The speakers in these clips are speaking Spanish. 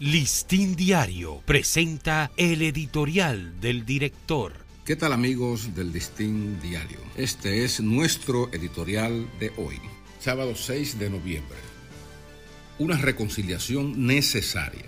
Listín Diario presenta el editorial del director. ¿Qué tal amigos del Listín Diario? Este es nuestro editorial de hoy, sábado 6 de noviembre. Una reconciliación necesaria.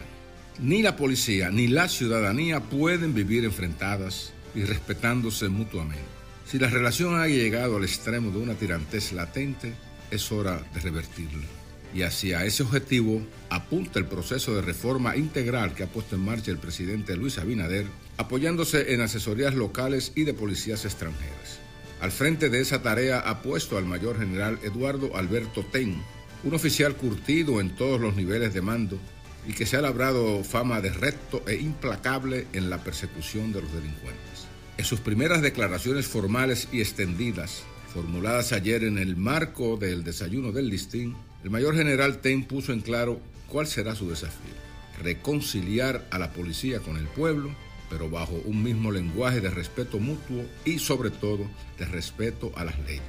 Ni la policía ni la ciudadanía pueden vivir enfrentadas y respetándose mutuamente. Si la relación ha llegado al extremo de una tirantez latente, es hora de revertirla y hacia ese objetivo apunta el proceso de reforma integral que ha puesto en marcha el presidente Luis Abinader, apoyándose en asesorías locales y de policías extranjeras. Al frente de esa tarea ha puesto al mayor general Eduardo Alberto Ten, un oficial curtido en todos los niveles de mando y que se ha labrado fama de recto e implacable en la persecución de los delincuentes. En sus primeras declaraciones formales y extendidas, formuladas ayer en el marco del desayuno del listín, el mayor general Ten puso en claro cuál será su desafío. Reconciliar a la policía con el pueblo, pero bajo un mismo lenguaje de respeto mutuo y sobre todo de respeto a las leyes.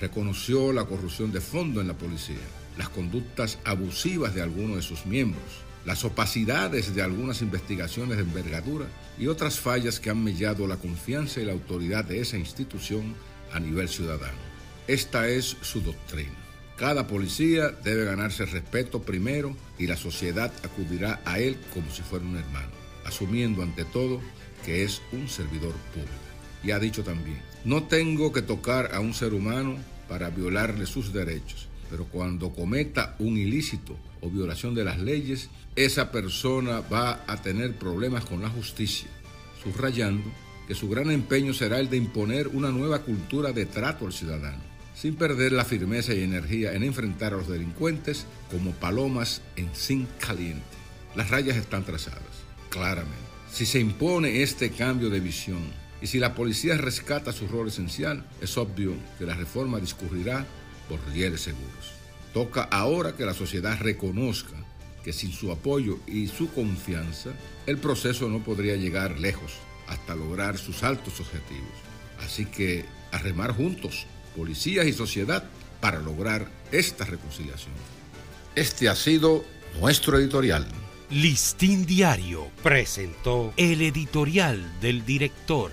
Reconoció la corrupción de fondo en la policía, las conductas abusivas de algunos de sus miembros, las opacidades de algunas investigaciones de envergadura y otras fallas que han mellado la confianza y la autoridad de esa institución a nivel ciudadano. Esta es su doctrina. Cada policía debe ganarse respeto primero y la sociedad acudirá a él como si fuera un hermano, asumiendo ante todo que es un servidor público. Y ha dicho también, no tengo que tocar a un ser humano para violarle sus derechos, pero cuando cometa un ilícito o violación de las leyes, esa persona va a tener problemas con la justicia, subrayando que su gran empeño será el de imponer una nueva cultura de trato al ciudadano sin perder la firmeza y energía en enfrentar a los delincuentes como palomas en zinc caliente. Las rayas están trazadas, claramente. Si se impone este cambio de visión y si la policía rescata su rol esencial, es obvio que la reforma discurrirá por rieles seguros. Toca ahora que la sociedad reconozca que sin su apoyo y su confianza, el proceso no podría llegar lejos hasta lograr sus altos objetivos. Así que a remar juntos policías y sociedad para lograr esta reconciliación. Este ha sido nuestro editorial. Listín Diario presentó el editorial del director.